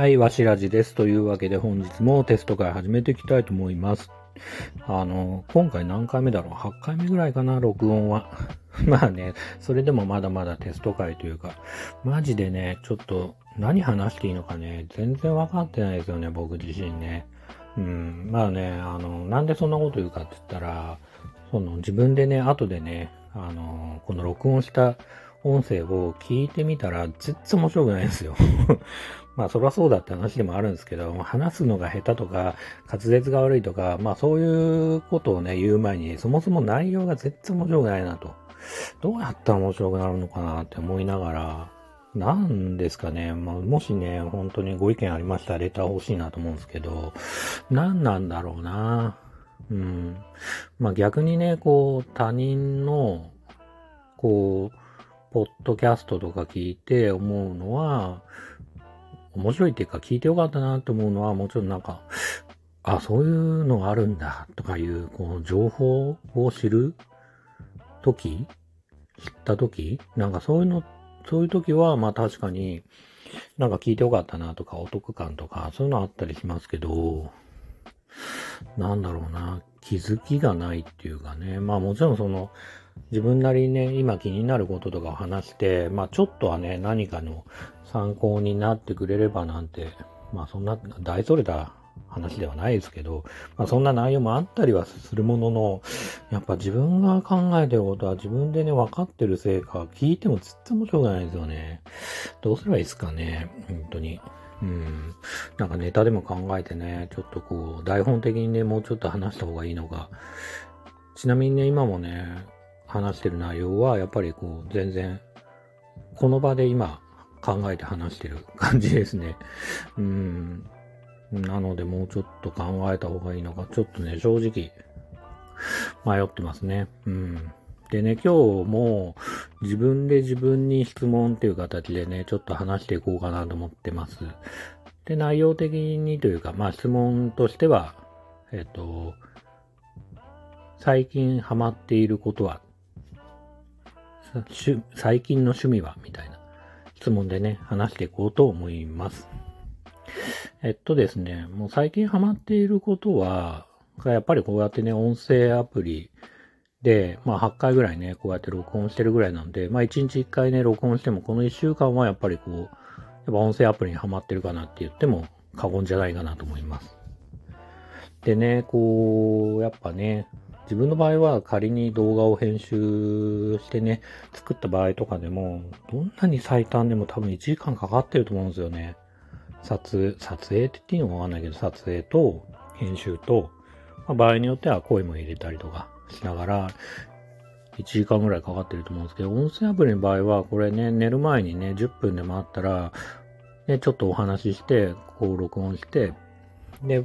はい、わしらじです。というわけで本日もテスト会始めていきたいと思います。あの、今回何回目だろう ?8 回目ぐらいかな、録音は。まあね、それでもまだまだテスト会というか、マジでね、ちょっと何話していいのかね、全然わかってないですよね、僕自身ね。うん、まあね、あの、なんでそんなこと言うかって言ったら、その自分でね、後でね、あの、この録音した音声を聞いてみたら、全然面白くないんですよ。まあ、そりゃそうだって話でもあるんですけど、話すのが下手とか、滑舌が悪いとか、まあ、そういうことをね、言う前に、そもそも内容が全然面白くないなと。どうやったら面白くなるのかなって思いながら、なんですかね。まあ、もしね、本当にご意見ありましたらレター欲しいなと思うんですけど、何なんだろうな。うん。まあ逆にね、こう、他人の、こう、ポッドキャストとか聞いて思うのは、面白いっていうか聞いてよかったなって思うのは、もちろんなんか、あ、そういうのがあるんだとかいう、こう、情報を知る時知った時なんかそういうの、そういう時は、まあ確かに、なんか聞いてよかったなとか、お得感とか、そういうのあったりしますけど、なんだろうな、気づきがないっていうかね。まあもちろんその、自分なりにね、今気になることとかを話して、まあちょっとはね、何かの参考になってくれればなんて、まあそんな大それた話ではないですけど、まあそんな内容もあったりはするものの、やっぱ自分が考えてることは自分でね、分かってるせいか、聞いてもずっと面白くないですよね。どうすればいいですかね、本当に。うん。なんかネタでも考えてね、ちょっとこう、台本的にね、もうちょっと話した方がいいのか。ちなみにね、今もね、話してる内容は、やっぱりこう、全然、この場で今、考えて話してる感じですね。うん。なので、もうちょっと考えた方がいいのか、ちょっとね、正直、迷ってますね。うん。でね、今日も自分で自分に質問っていう形でね、ちょっと話していこうかなと思ってます。で、内容的にというか、まあ質問としては、えっと、最近ハマっていることは最近の趣味はみたいな質問でね、話していこうと思います。えっとですね、もう最近ハマっていることは、やっぱりこうやってね、音声アプリで、まあ8回ぐらいね、こうやって録音してるぐらいなんで、まあ1日1回ね、録音しても、この1週間はやっぱりこう、やっぱ音声アプリにハマってるかなって言っても過言じゃないかなと思います。でね、こう、やっぱね、自分の場合は仮に動画を編集してね、作った場合とかでも、どんなに最短でも多分1時間かかってると思うんですよね。撮、撮影って言っていいのかわかんないけど、撮影と編集と、まあ、場合によっては声も入れたりとかしながら、1時間ぐらいかかってると思うんですけど、音声アプリの場合は、これね、寝る前にね、10分でもあったら、ね、ちょっとお話しして、こう録音して、で、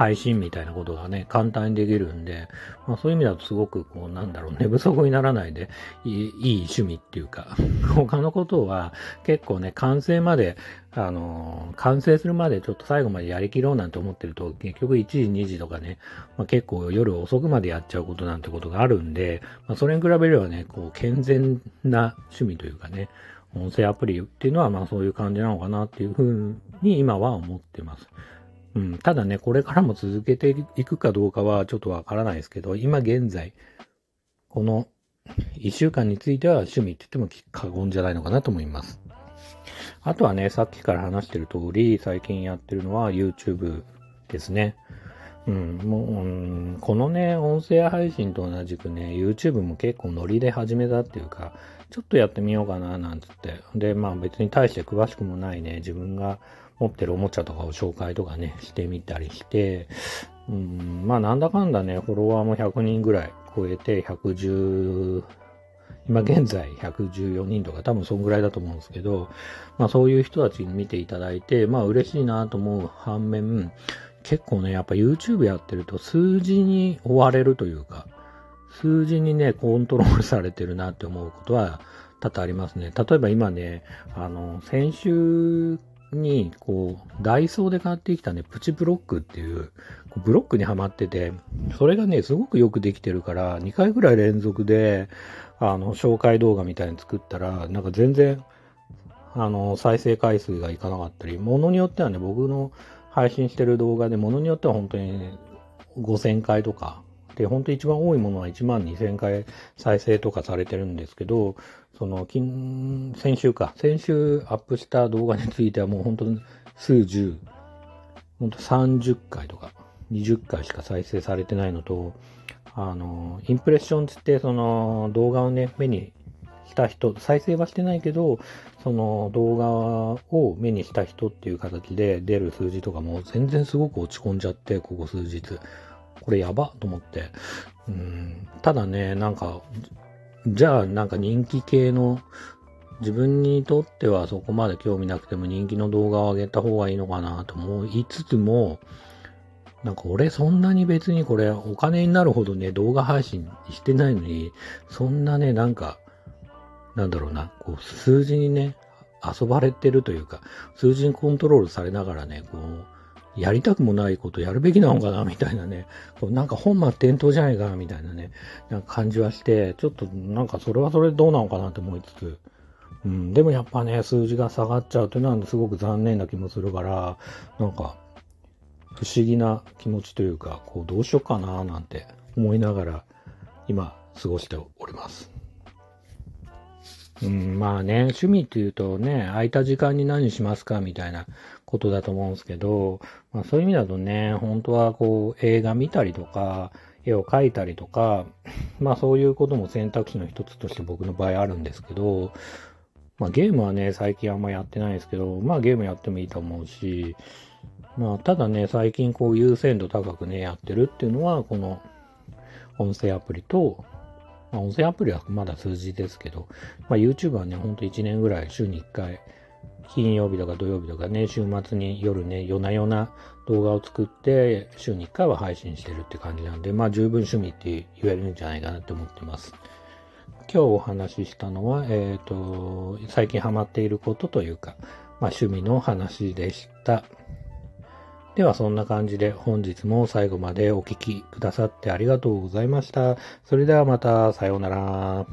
配信みたいなことがね、簡単にできるんで、まあそういう意味だとすごくこう、なんだろう、寝不足にならないでいい、い趣味っていうか、他のことは結構ね、完成まで、あの、完成するまでちょっと最後までやりきろうなんて思ってると、結局1時、2時とかね、まあ、結構夜遅くまでやっちゃうことなんてことがあるんで、まあそれに比べればね、こう、健全な趣味というかね、音声アプリっていうのはまあそういう感じなのかなっていうふうに今は思ってます。うん、ただね、これからも続けていくかどうかはちょっとわからないですけど、今現在、この一週間については趣味って言っても過言じゃないのかなと思います。あとはね、さっきから話してる通り、最近やってるのは YouTube ですね。うん、もう、うん、このね、音声配信と同じくね、YouTube も結構ノリで始めたっていうか、ちょっとやってみようかな、なんつって。で、まあ別に大して詳しくもないね、自分が持ってるおもちゃとかを紹介とかね、してみたりして、うん、まあなんだかんだね、フォロワーも100人ぐらい超えて、110、今現在114人とか多分そんぐらいだと思うんですけど、まあそういう人たちに見ていただいて、まあ嬉しいなと思う反面、結構ね、やっぱ YouTube やってると数字に追われるというか、数字にね、コントロールされてるなって思うことは多々ありますね。例えば今ね、あの、先週に、こう、ダイソーで買ってきたね、プチブロックっていう、こうブロックにはまってて、それがね、すごくよくできてるから、2回ぐらい連続で、あの、紹介動画みたいに作ったら、なんか全然、あの、再生回数がいかなかったり、ものによってはね、僕の配信してる動画で、ものによっては本当に5000回とか、で、本当一番多いものは1万2000回再生とかされてるんですけど、その、近、先週か、先週アップした動画についてはもう本当に数十、本当30回とか、20回しか再生されてないのと、あの、インプレッションつって、その動画をね、目にした人、再生はしてないけど、その動画を目にした人っていう形で出る数字とかも全然すごく落ち込んじゃって、ここ数日。これやばと思って。うん、ただね、なんか、じゃあなんか人気系の自分にとってはそこまで興味なくても人気の動画を上げた方がいいのかなと思いつつも、なんか俺そんなに別にこれお金になるほどね、動画配信してないのに、そんなね、なんか、なんだろうな、こう数字にね、遊ばれてるというか、数字にコントロールされながらね、こう、やりたくもないことやるべきなのかな、みたいなね、なんか本末転倒じゃないかな、みたいなね、なんか感じはして、ちょっとなんかそれはそれどうなのかなって思いつつ、うん、でもやっぱね、数字が下がっちゃうというのはすごく残念な気もするから、なんか、不思議な気持ちというか、こうどうしようかななんて思いながら今過ごしております。うん、まあね、趣味っていうとね、空いた時間に何しますかみたいなことだと思うんですけど、まあそういう意味だとね、本当はこう映画見たりとか、絵を描いたりとか、まあそういうことも選択肢の一つとして僕の場合あるんですけど、まあゲームはね、最近あんまやってないですけど、まあゲームやってもいいと思うし、まあ、ただね、最近こう優先度高くね、やってるっていうのは、この音声アプリと、まあ、音声アプリはまだ数字ですけど、まあ、YouTube はね、ほんと1年ぐらい週に1回、金曜日とか土曜日とかね、週末に夜ね、夜な夜な動画を作って、週に1回は配信してるって感じなんで、まあ十分趣味って言えるんじゃないかなって思ってます。今日お話ししたのは、えっ、ー、と、最近ハマっていることというか、まあ趣味の話でした。ではそんな感じで本日も最後までお聴きくださってありがとうございました。それではまたさようなら。